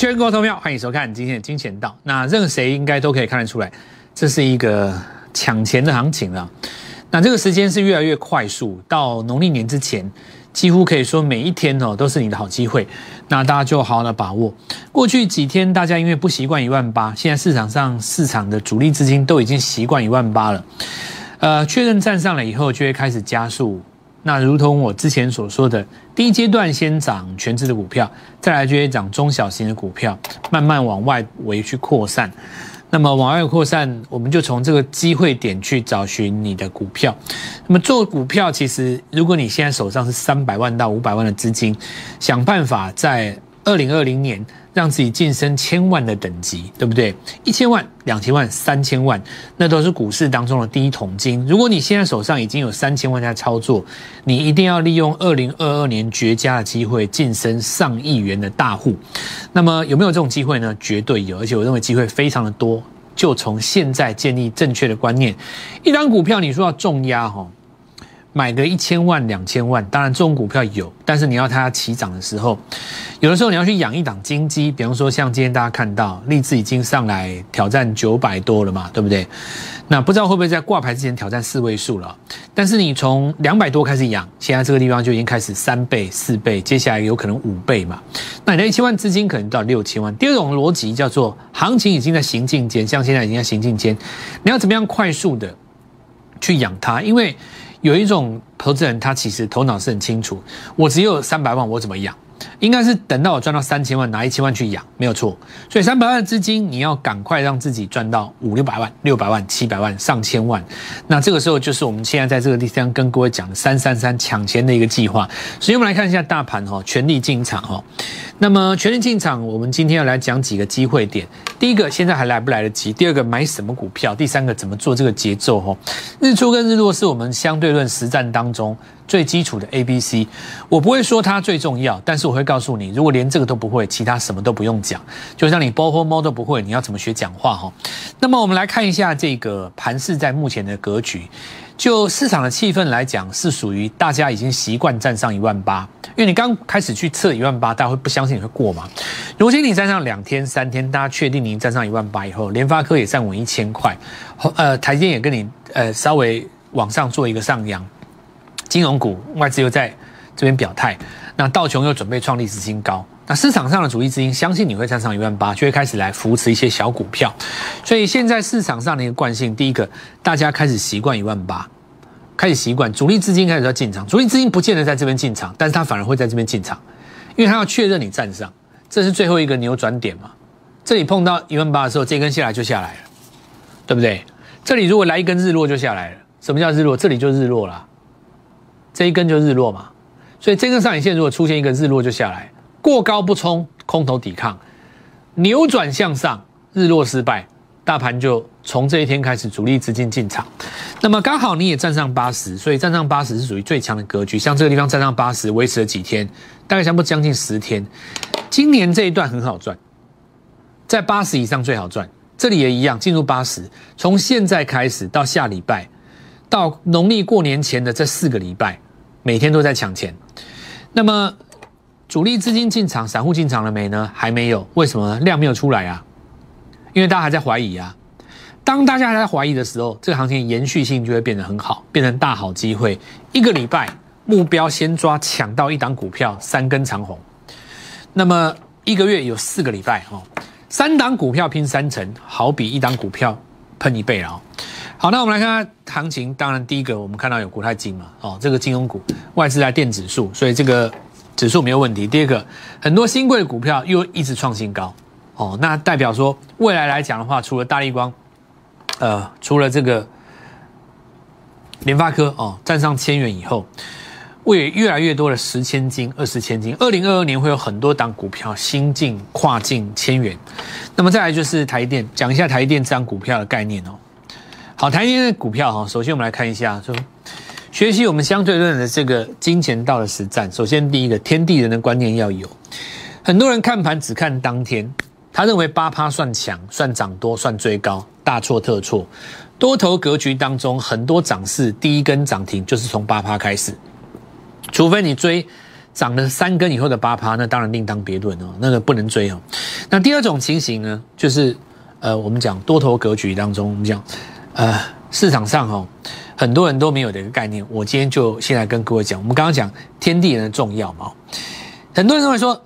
全国投票，欢迎收看今天的金钱道。那任谁应该都可以看得出来，这是一个抢钱的行情了。那这个时间是越来越快速，到农历年之前，几乎可以说每一天哦都是你的好机会。那大家就好好的把握。过去几天大家因为不习惯一万八，现在市场上市场的主力资金都已经习惯一万八了。呃，确认站上了以后，就会开始加速。那如同我之前所说的，第一阶段先涨全职的股票，再来就会涨中小型的股票，慢慢往外围去扩散。那么往外扩散，我们就从这个机会点去找寻你的股票。那么做股票，其实如果你现在手上是三百万到五百万的资金，想办法在二零二零年。让自己晋升千万的等级，对不对？一千万、两千万、三千万，那都是股市当中的第一桶金。如果你现在手上已经有三千万在操作，你一定要利用二零二二年绝佳的机会晋升上亿元的大户。那么有没有这种机会呢？绝对有，而且我认为机会非常的多。就从现在建立正确的观念，一张股票你说要重压哈。买个一千万、两千万，当然这种股票有，但是你要它起涨的时候，有的时候你要去养一档金鸡，比方说像今天大家看到，立志已经上来挑战九百多了嘛，对不对？那不知道会不会在挂牌之前挑战四位数了？但是你从两百多开始养，现在这个地方就已经开始三倍、四倍，接下来有可能五倍嘛？那你的一千万资金可能到六千万。第二种逻辑叫做行情已经在行进间，像现在已经在行进间，你要怎么样快速的去养它？因为有一种投资人，他其实头脑是很清楚，我只有三百万，我怎么养？应该是等到我赚到三千万，拿一千万去养，没有错。所以三百万的资金，你要赶快让自己赚到五六百万、六百万、七百万、上千万。那这个时候就是我们现在在这个地方跟各位讲的三三三抢钱的一个计划。所以我们来看一下大盘哈，全力进场哈。那么全力进场，我们今天要来讲几个机会点。第一个，现在还来不来得及？第二个，买什么股票？第三个，怎么做这个节奏？哈，日出跟日落是我们相对论实战当中。最基础的 A、B、C，我不会说它最重要，但是我会告诉你，如果连这个都不会，其他什么都不用讲。就像你波或猫都不会，你要怎么学讲话哈？那么我们来看一下这个盘势在目前的格局，就市场的气氛来讲，是属于大家已经习惯站上一万八，因为你刚开始去测一万八，大家会不相信你会过吗？如今你站上两天、三天，大家确定你站上一万八以后，联发科也站稳一千块，呃，台积电也跟你呃稍微往上做一个上扬。金融股外资又在这边表态，那道琼又准备创历史新高，那市场上的主力资金相信你会站上一万八，就会开始来扶持一些小股票，所以现在市场上的一个惯性，第一个大家开始习惯一万八，开始习惯主力资金开始要进场，主力资金不见得在这边进场，但是他反而会在这边进场，因为他要确认你站上，这是最后一个扭转点嘛，这里碰到一万八的时候，这根下来就下来了，对不对？这里如果来一根日落就下来了，什么叫日落？这里就日落了。这一根就日落嘛，所以这根上影线如果出现一个日落就下来，过高不冲，空头抵抗，扭转向上，日落失败，大盘就从这一天开始主力资金进场。那么刚好你也站上八十，所以站上八十是属于最强的格局。像这个地方站上八十，维持了几天，大概差不多将近十天。今年这一段很好赚，在八十以上最好赚。这里也一样，进入八十，从现在开始到下礼拜。到农历过年前的这四个礼拜，每天都在抢钱。那么主力资金进场，散户进场了没呢？还没有。为什么量没有出来啊？因为大家还在怀疑啊。当大家还在怀疑的时候，这个行情延续性就会变得很好，变成大好机会。一个礼拜目标先抓抢到一档股票三根长红。那么一个月有四个礼拜哦，三档股票拼三成，好比一档股票喷一倍了。好，那我们来看看行情。当然，第一个我们看到有国泰金嘛，哦，这个金融股外资来垫指数，所以这个指数没有问题。第二个，很多新贵的股票又一直创新高，哦，那代表说未来来讲的话，除了大立光，呃，除了这个联发科哦，站上千元以后，会越来越多的十千金、二十千金。二零二二年会有很多档股票新进跨境千元。那么再来就是台电，讲一下台电这张股票的概念哦。好，台积电的股票哈，首先我们来看一下，说学习我们相对论的这个金钱道的实战。首先第一个，天地人的观念要有。很多人看盘只看当天，他认为八趴算强，算涨多，算最高，大错特错。多头格局当中，很多涨势第一根涨停就是从八趴开始，除非你追涨了三根以后的八趴，那当然另当别论哦，那个不能追哦。那第二种情形呢，就是呃，我们讲多头格局当中，我们讲呃市场上哦，很多人都没有的一个概念，我今天就先来跟各位讲，我们刚刚讲天地人的重要嘛，很多人认为说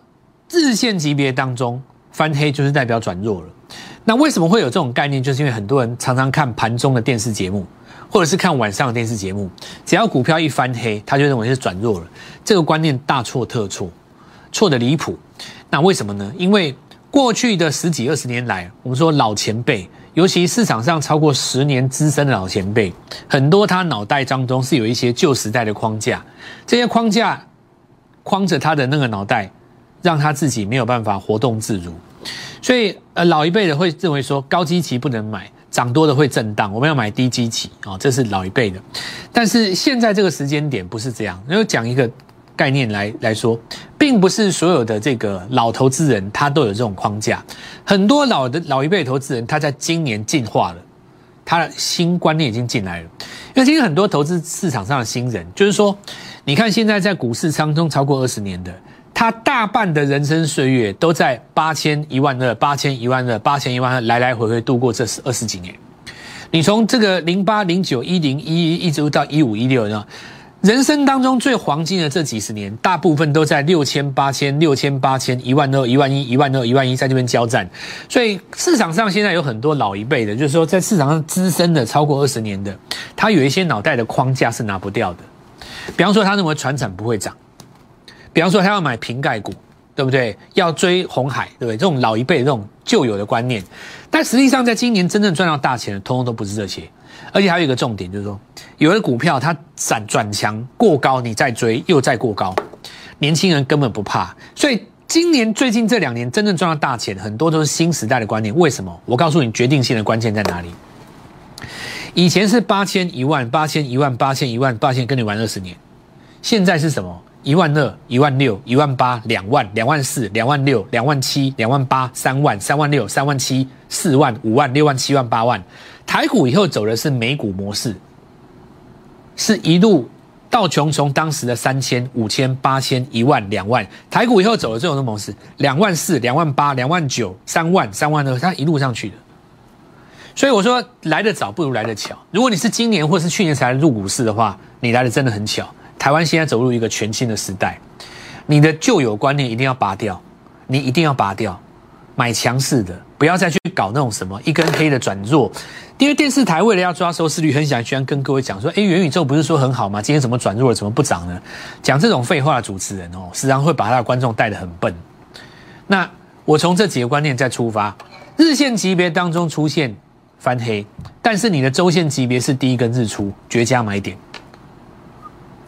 日线级别当中翻黑就是代表转弱了，那为什么会有这种概念？就是因为很多人常常看盘中的电视节目。或者是看晚上的电视节目，只要股票一翻黑，他就认为是转弱了。这个观念大错特错，错的离谱。那为什么呢？因为过去的十几二十年来，我们说老前辈，尤其市场上超过十年资深的老前辈，很多他脑袋当中是有一些旧时代的框架，这些框架框着他的那个脑袋，让他自己没有办法活动自如。所以，呃，老一辈的会认为说，高基期不能买。涨多的会震荡，我们要买低基期啊，这是老一辈的。但是现在这个时间点不是这样，因为讲一个概念来来说，并不是所有的这个老投资人他都有这种框架。很多老的老一辈投资人，他在今年进化了，他的新观念已经进来了。因为今天很多投资市场上的新人，就是说，你看现在在股市当中超过二十年的。他大半的人生岁月都在八千一万二、八千一万二、八千一万二来来回回度过这二十几年。你从这个零八、零九、一零、一一一直到一五、一六呢，人生当中最黄金的这几十年，大部分都在六千、八千、六千、八千、一万二、一万一、一万二、一万一在这边交战。所以市场上现在有很多老一辈的，就是说在市场上资深的超过二十年的，他有一些脑袋的框架是拿不掉的。比方说，他认为船产不会涨。比方说，他要买瓶盖股，对不对？要追红海，对不对？这种老一辈这种旧有的观念，但实际上在今年真正赚到大钱的，通通都不是这些。而且还有一个重点，就是说，有的股票它转转强过高，你再追又再过高，年轻人根本不怕。所以今年最近这两年真正赚到大钱，很多都是新时代的观念。为什么？我告诉你，决定性的关键在哪里？以前是八千一万，八千一万，八千一万，八千跟你玩二十年，现在是什么？一万二、一万六、一万八、两万、两万四、两万六、两万七、两万八、三万、三万六、三万七、四万、五万、六万、七万、八万。台股以后走的是美股模式，是一路到穷从当时的三千、五千、八千、一万、两万。台股以后走的这种的模式，两万四、两万八、两万九、三万、三万二，它一路上去的。所以我说来得早不如来得巧。如果你是今年或是去年才入股市的话，你来的真的很巧。台湾现在走入一个全新的时代，你的旧有观念一定要拔掉，你一定要拔掉，买强势的，不要再去搞那种什么一根黑的转弱。因为电视台为了要抓收视率，很想居然跟各位讲说，哎，元宇宙不是说很好吗？今天怎么转弱了，怎么不涨呢？讲这种废话的主持人哦，时常会把他的观众带得很笨。那我从这几个观念再出发，日线级别当中出现翻黑，但是你的周线级别是第一根日出，绝佳买点。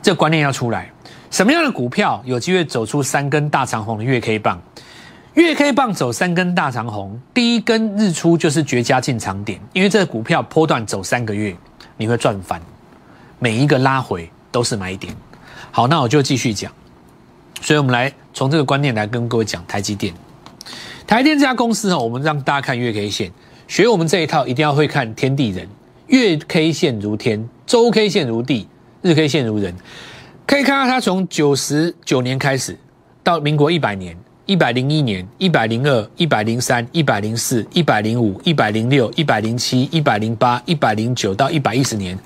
这观念要出来，什么样的股票有机会走出三根大长红的月 K 棒？月 K 棒走三根大长红，第一根日出就是绝佳进场点，因为这个股票波段走三个月，你会赚翻，每一个拉回都是买点。好，那我就继续讲。所以我们来从这个观念来跟各位讲台积电。台积电这家公司哦，我们让大家看月 K 线，学我们这一套一定要会看天地人。月 K 线如天，周 K 线如地。日 K 线如人，可以看到它从九十九年开始，到民国一百年、一百零一年、一百零二、一百零三、一百零四、一百零五、一百零六、一百零七、一百零八、一百零九到一百一十年，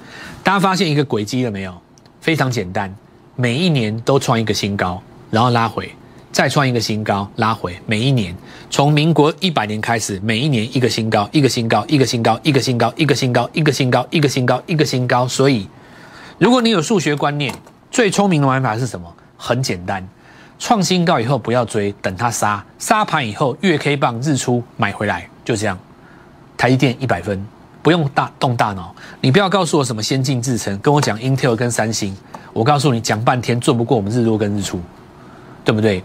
大家发现一个轨迹了没有？非常简单，每一年都创一个新高，然后拉回，再创一个新高，拉回。每一年从民国一百年开始，每一年一个新高，一个新高，一个新高，一个新高，一个新高，一个新高，一个新高，一个新高，所以。如果你有数学观念，最聪明的玩法是什么？很简单，创新高以后不要追，等它杀，杀盘以后月 K 棒日出买回来，就这样。台积电一百分，不用大动大脑。你不要告诉我什么先进制程，跟我讲 Intel 跟三星，我告诉你讲半天做不过我们日落跟日出，对不对？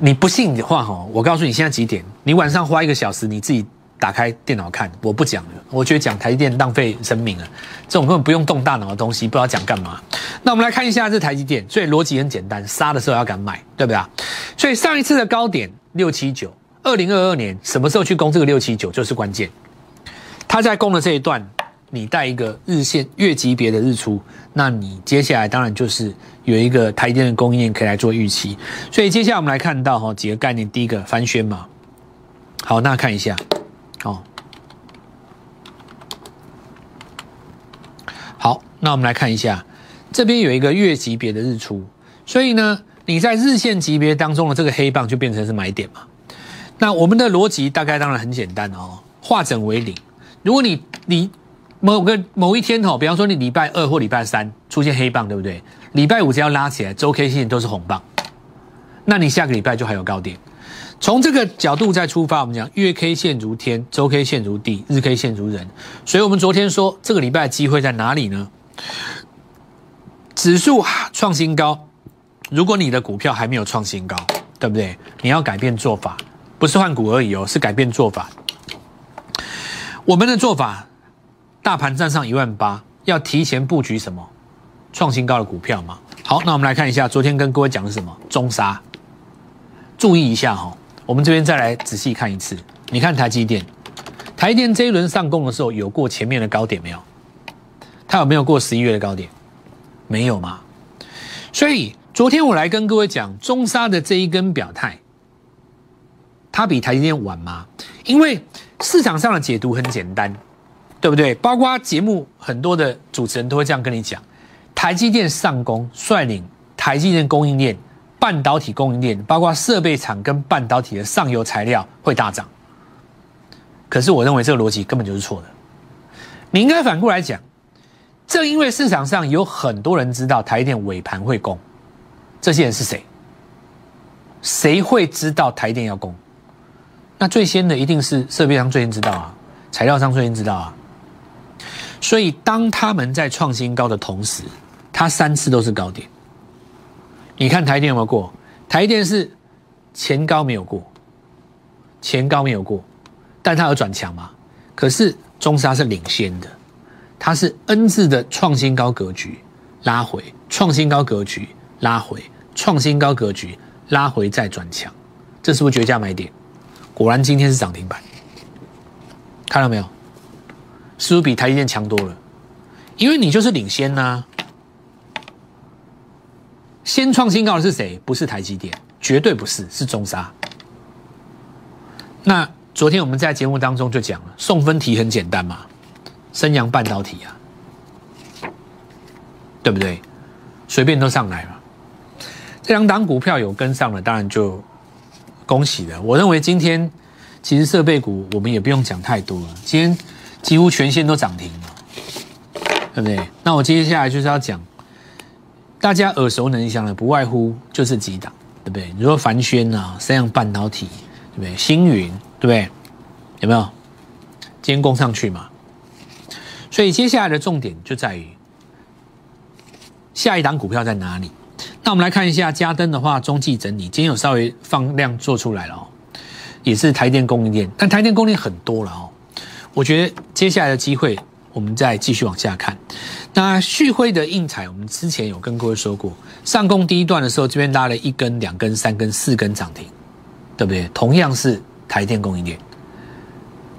你不信的话哈，我告诉你现在几点？你晚上花一个小时，你自己。打开电脑看，我不讲了。我觉得讲台积电浪费生命了，这种根本不用动大脑的东西，不知道讲干嘛。那我们来看一下这台积电，所以逻辑很简单，杀的时候要敢买，对不对？所以上一次的高点六七九，二零二二年什么时候去攻这个六七九就是关键。他在攻的这一段你带一个日线月级别的日出，那你接下来当然就是有一个台积电的供应链可以来做预期。所以接下来我们来看到哈几个概念，第一个翻宣嘛，好，那看一下，哦，好，那我们来看一下，这边有一个月级别的日出，所以呢，你在日线级别当中的这个黑棒就变成是买点嘛。那我们的逻辑大概当然很简单哦，化整为零。如果你你某个某一天哦，比方说你礼拜二或礼拜三出现黑棒，对不对？礼拜五只要拉起来，周 K 线都是红棒，那你下个礼拜就还有高点。从这个角度再出发，我们讲月 K 线如天，周 K 线如地，日 K 线如人。所以我们昨天说这个礼拜机会在哪里呢？指数创新高，如果你的股票还没有创新高，对不对？你要改变做法，不是换股而已哦，是改变做法。我们的做法。大盘站上一万八，要提前布局什么创新高的股票吗？好，那我们来看一下，昨天跟各位讲的什么？中沙，注意一下哈。我们这边再来仔细看一次。你看台积电，台电这一轮上攻的时候，有过前面的高点没有？它有没有过十一月的高点？没有吗？所以昨天我来跟各位讲中沙的这一根表态，它比台积电晚吗？因为市场上的解读很简单。对不对？包括节目很多的主持人都会这样跟你讲，台积电上攻率领台积电供应链、半导体供应链，包括设备厂跟半导体的上游材料会大涨。可是我认为这个逻辑根本就是错的。你应该反过来讲，正因为市场上有很多人知道台电尾盘会攻，这些人是谁？谁会知道台电要攻？那最先的一定是设备商最先知道啊，材料商最先知道啊。所以，当他们在创新高的同时，它三次都是高点。你看台电有没有过？台电是前高没有过，前高没有过，但它有转强嘛？可是中沙是领先的，它是 N 字的创新高格局拉回，创新高格局拉回，创新高格局拉回再转强，这是不是绝佳买点？果然今天是涨停板，看到没有？是不是比台积电强多了？因为你就是领先呐。先创新高的是谁？不是台积电，绝对不是，是中沙。那昨天我们在节目当中就讲了，送分题很简单嘛，升阳半导体啊，对不对？随便都上来了。这两档股票有跟上了，当然就恭喜了。我认为今天其实设备股我们也不用讲太多了，今天。几乎全线都涨停了，对不对？那我接下来就是要讲，大家耳熟能详的，不外乎就是几档，对不对？你说凡轩啊，三样半导体，对不对？星云，对不对？有没有？今天攻上去嘛？所以接下来的重点就在于下一档股票在哪里？那我们来看一下嘉登的话，中继整理，今天有稍微放量做出来了哦，也是台电供应链，但台电供应链很多了哦。我觉得接下来的机会，我们再继续往下看。那旭辉的印彩，我们之前有跟各位说过，上攻第一段的时候，这边拉了一根、两根、三根、四根涨停，对不对？同样是台电供应链。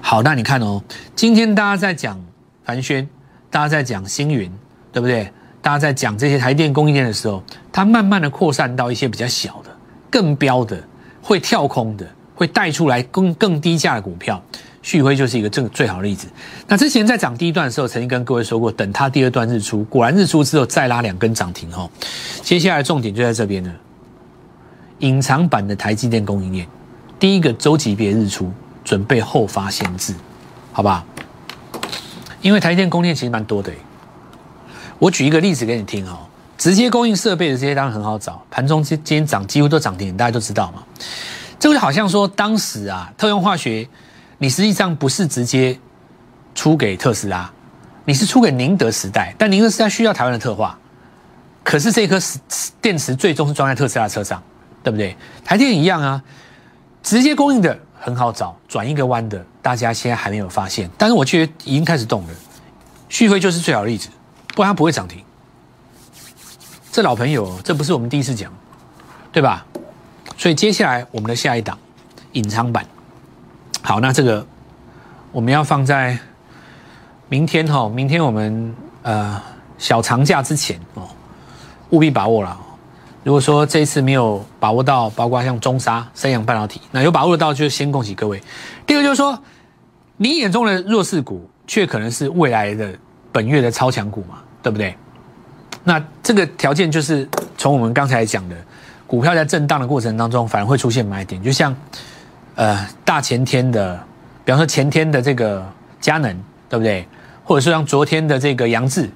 好，那你看哦，今天大家在讲凡轩，大家在讲星云，对不对？大家在讲这些台电供应链的时候，它慢慢的扩散到一些比较小的、更标的、会跳空的、会带出来更更低价的股票。旭辉就是一个正最好的例子。那之前在涨第一段的时候，曾经跟各位说过，等它第二段日出，果然日出之后再拉两根涨停哦。接下来重点就在这边了，隐藏版的台积电供应链，第一个周级别日出，准备后发先至，好吧？因为台积电供应链其实蛮多的，我举一个例子给你听哦。直接供应设备的这些当然很好找，盘中今今天涨几乎都涨停，大家都知道嘛。这个好像说当时啊，特用化学。你实际上不是直接出给特斯拉，你是出给宁德时代，但宁德时代需要台湾的特化，可是这颗电池最终是装在特斯拉车上，对不对？台电一样啊，直接供应的很好找，转一个弯的，大家现在还没有发现，但是我觉得已经开始动了。旭辉就是最好的例子，不然它不会涨停。这老朋友，这不是我们第一次讲，对吧？所以接下来我们的下一档隐藏版。好，那这个我们要放在明天哈，明天我们呃小长假之前哦，务必把握了。如果说这一次没有把握到，包括像中沙、三洋半导体，那有把握到就先恭喜各位。第二个就是说，你眼中的弱势股，却可能是未来的本月的超强股嘛，对不对？那这个条件就是从我们刚才讲的，股票在震荡的过程当中，反而会出现买点，就像呃大前天的，比方说前天的这个佳能，对不对？或者说像昨天的这个杨志，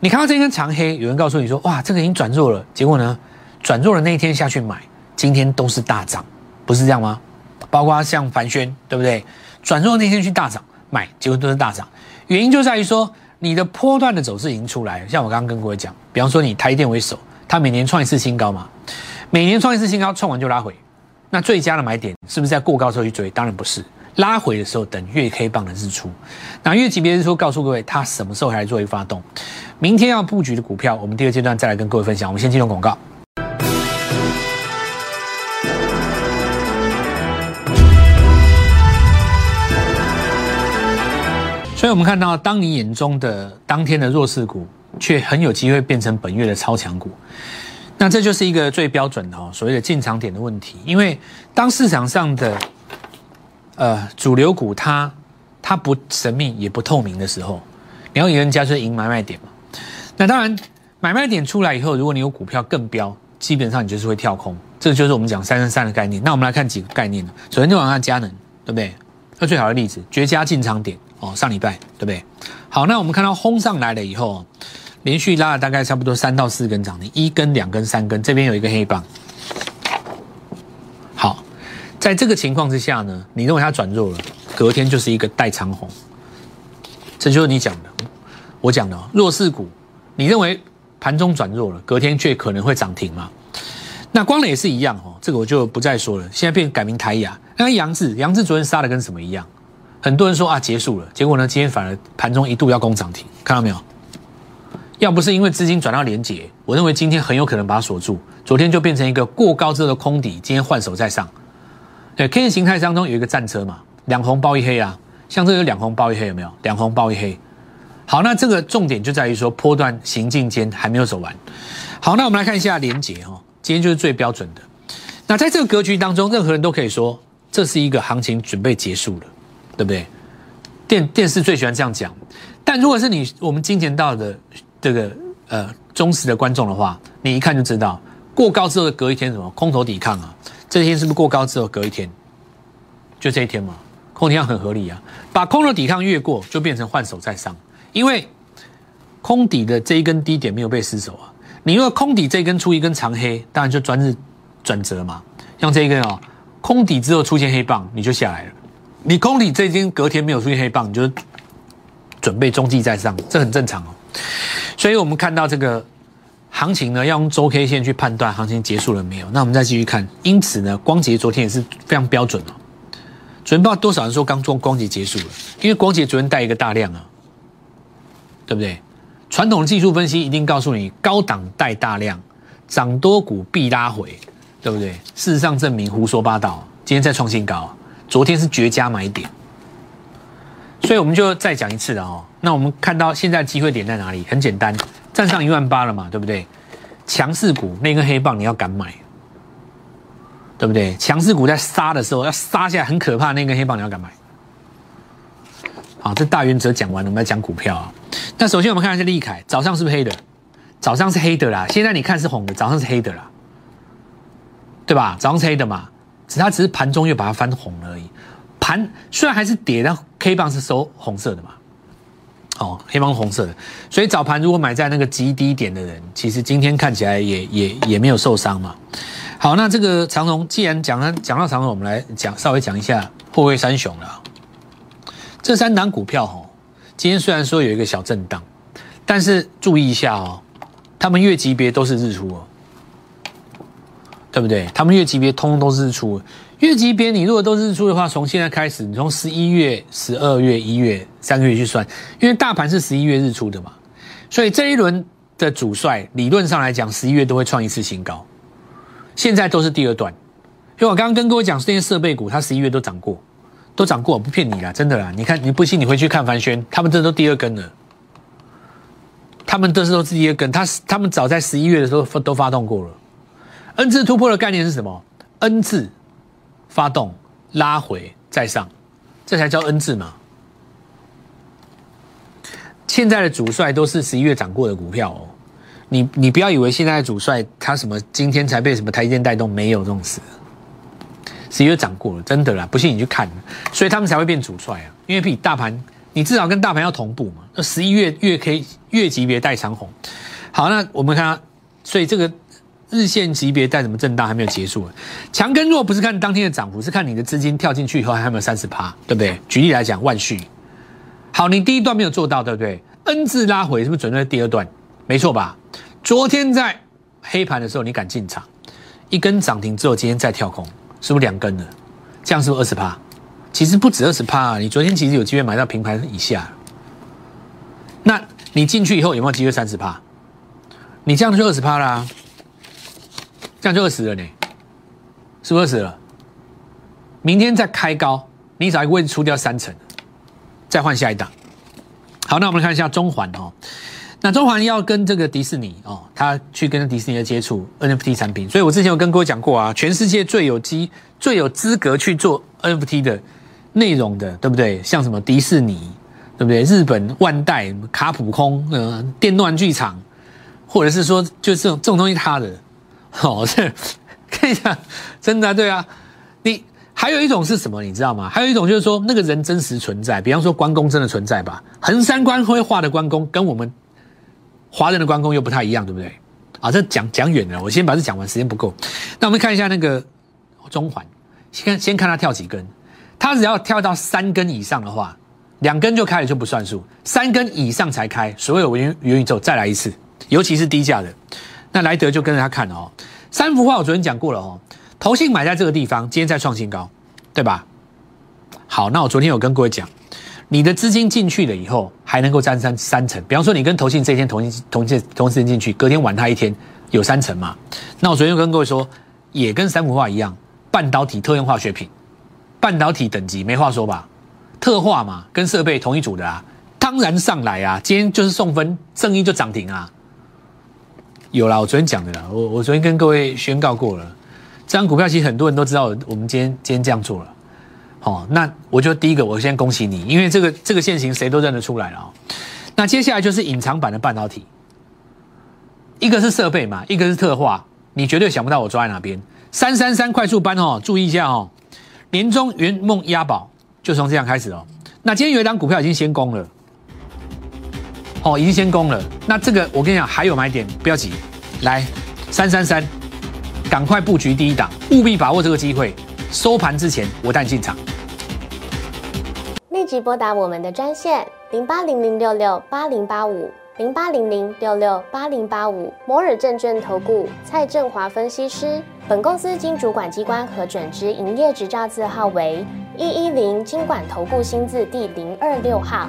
你看到这根长黑，有人告诉你说，哇，这个已经转弱了，结果呢？转弱的那一天下去买，今天都是大涨，不是这样吗？包括像凡轩，对不对？转弱那天去大涨买，结果都是大涨。原因就在于说，你的波段的走势已经出来了。像我刚刚跟各位讲，比方说你台电为首，它每年创一次新高嘛，每年创一次新高，创完就拉回。那最佳的买点是不是在过高时候去追？当然不是，拉回的时候等月 K 棒的日出。那月级别日出告诉各位，它什么时候来做一个发动？明天要布局的股票，我们第二阶段再来跟各位分享。我们先进入广告。所以，我们看到，当你眼中的当天的弱势股，却很有机会变成本月的超强股，那这就是一个最标准的哦，所谓的进场点的问题。因为当市场上的呃主流股它它不神秘也不透明的时候，你要赢人家就是赢买卖点嘛。那当然，买卖点出来以后，如果你有股票更标，基本上你就是会跳空。这就是我们讲三三三的概念。那我们来看几个概念呢？首先就往看佳能，对不对？那最好的例子，绝佳进场点。哦，上礼拜对不对？好，那我们看到轰上来了以后，连续拉了大概差不多三到四根涨停，一根、两根、三根，这边有一个黑棒。好，在这个情况之下呢，你认为它转弱了，隔天就是一个带长红，这就是你讲的，我讲的弱势股，你认为盘中转弱了，隔天却可能会涨停吗？那光磊也是一样哦，这个我就不再说了，现在变改名台雅，那杨志，杨志昨天杀的跟什么一样？很多人说啊结束了，结果呢今天反而盘中一度要攻涨停，看到没有？要不是因为资金转到连结，我认为今天很有可能把它锁住。昨天就变成一个过高之后的空底，今天换手再上。对，K 线形态当中有一个战车嘛，两红包一黑啊，像这个两红包一黑有没有？两红包一黑。好，那这个重点就在于说波段行进间还没有走完。好，那我们来看一下连结哦，今天就是最标准的。那在这个格局当中，任何人都可以说这是一个行情准备结束了。对不对？电电视最喜欢这样讲，但如果是你我们金钱道的这个呃忠实的观众的话，你一看就知道，过高之后隔一天什么空头抵抗啊？这一天是不是过高之后隔一天？就这一天嘛，空抵抗很合理啊。把空头抵抗越过，就变成换手再上，因为空底的这一根低点没有被失守啊。你如果空底这一根出一根长黑，当然就专日转折嘛。像这一根哦，空底之后出现黑棒，你就下来了。你空底这一根隔天没有出现黑棒，你就准备中继在上，这很正常哦。所以我们看到这个行情呢，要用周 K 线去判断行情结束了没有。那我们再继续看，因此呢，光洁昨天也是非常标准哦。昨天不知道多少人说刚做光洁结束了，因为光洁昨天带一个大量啊，对不对？传统的技术分析一定告诉你，高档带大量，涨多股必拉回，对不对？事实上证明胡说八道，今天再创新高。昨天是绝佳买点，所以我们就再讲一次了哦。那我们看到现在机会点在哪里？很简单，站上一万八了嘛，对不对？强势股那根黑棒你要敢买，对不对？强势股在杀的时候要杀下来很可怕，那根黑棒你要敢买。好，这大原则讲完了，我们来讲股票啊。那首先我们看一下利凯，早上是不是黑的？早上是黑的啦，现在你看是红的，早上是黑的啦，对吧？早上是黑的嘛。只它只是盘中又把它翻红而已，盘虽然还是跌，但 K 棒是收红色的嘛，哦，黑棒红色的，所以早盘如果买在那个极低点的人，其实今天看起来也也也没有受伤嘛。好，那这个长荣既然讲了讲到长荣，我们来讲稍微讲一下破位三雄了。这三档股票哦，今天虽然说有一个小震荡，但是注意一下哦，他们月级别都是日出哦。对不对？他们月级别通通都是日出，月级别你如果都日出的话，从现在开始，你从十一月、十二月、一月三个月去算，因为大盘是十一月日出的嘛，所以这一轮的主帅理论上来讲，十一月都会创一次新高。现在都是第二段，因为我刚刚跟各位讲，这些设备股它十一月都涨过，都涨过，不骗你啦，真的啦。你看你不信，你回去看凡轩，他们这都第二根了，他们这是都是第二根，他他们早在十一月的时候都发动过了。N 字突破的概念是什么？N 字发动拉回再上，这才叫 N 字嘛。现在的主帅都是十一月涨过的股票哦。你你不要以为现在的主帅他什么今天才被什么台积电带动，没有这种事。十一月涨过了，真的啦，不信你去看。所以他们才会变主帅啊，因为比大盘，你至少跟大盘要同步嘛。那十一月月 K 月级别带长红，好，那我们看，所以这个日线级别带什么震荡还没有结束。强跟弱不是看当天的涨幅，是看你的资金跳进去以后还有没有三十趴，对不对？举例来讲，万旭，好，你第一段没有做到，对不对？N 字拉回是不是准备第二段？没错吧？昨天在黑盘的时候你敢进场，一根涨停之后今天再跳空。是不是两根的？这样是不是二十趴？其实不止二十趴，你昨天其实有机会买到平盘以下。那你进去以后有没有机会三十趴？你这样就二十趴啦，这样就二十了呢，是不是二十了？明天再开高，你找一个位置出掉三成，再换下一档。好，那我们看一下中环哦。那中环要跟这个迪士尼哦，他去跟迪士尼的接触 NFT 产品，所以我之前有跟各位讲过啊，全世界最有机、最有资格去做 NFT 的内容的，对不对？像什么迪士尼，对不对？日本万代、卡普空、呃，电乱剧场，或者是说，就这种这种东西，他的，哦，这看一下，真的对啊。你还有一种是什么？你知道吗？还有一种就是说，那个人真实存在，比方说关公真的存在吧？横山关辉画的关公跟我们。华人的关公又不太一样，对不对？啊，这讲讲远了，我先把这讲完，时间不够。那我们看一下那个中环，先先看它跳几根，它只要跳到三根以上的话，两根就开了就不算数，三根以上才开。所有元元宇宙再来一次，尤其是低价的，那莱德就跟着他看了哦。三幅画我昨天讲过了哦，投信买在这个地方，今天再创新高，对吧？好，那我昨天有跟各位讲。你的资金进去了以后，还能够占三三成。比方说，你跟投信这一天同同同同时间进去，隔天晚他一天有三成嘛？那我昨天跟各位说，也跟三幅画一样，半导体特用化学品，半导体等级没话说吧？特化嘛，跟设备同一组的啊，当然上来啊。今天就是送分，正一就涨停啊。有啦，我昨天讲的啦，我我昨天跟各位宣告过了，这张股票其实很多人都知道，我们今天今天这样做了。哦，那我就第一个，我先恭喜你，因为这个这个现形谁都认得出来了哦。那接下来就是隐藏版的半导体，一个是设备嘛，一个是特化，你绝对想不到我抓在哪边。三三三快速班哦，注意一下哦，年终圆梦押宝就从这样开始哦。那今天有一张股票已经先攻了，哦，已经先攻了。那这个我跟你讲还有买点，不要急，来三三三，赶快布局第一档，务必把握这个机会，收盘之前我带你进场。立即拨打我们的专线零八零零六六八零八五零八零零六六八零八五摩尔证券投顾蔡振华分析师。本公司经主管机关核准之营业执照字号为一一零金管投顾新字第零二六号。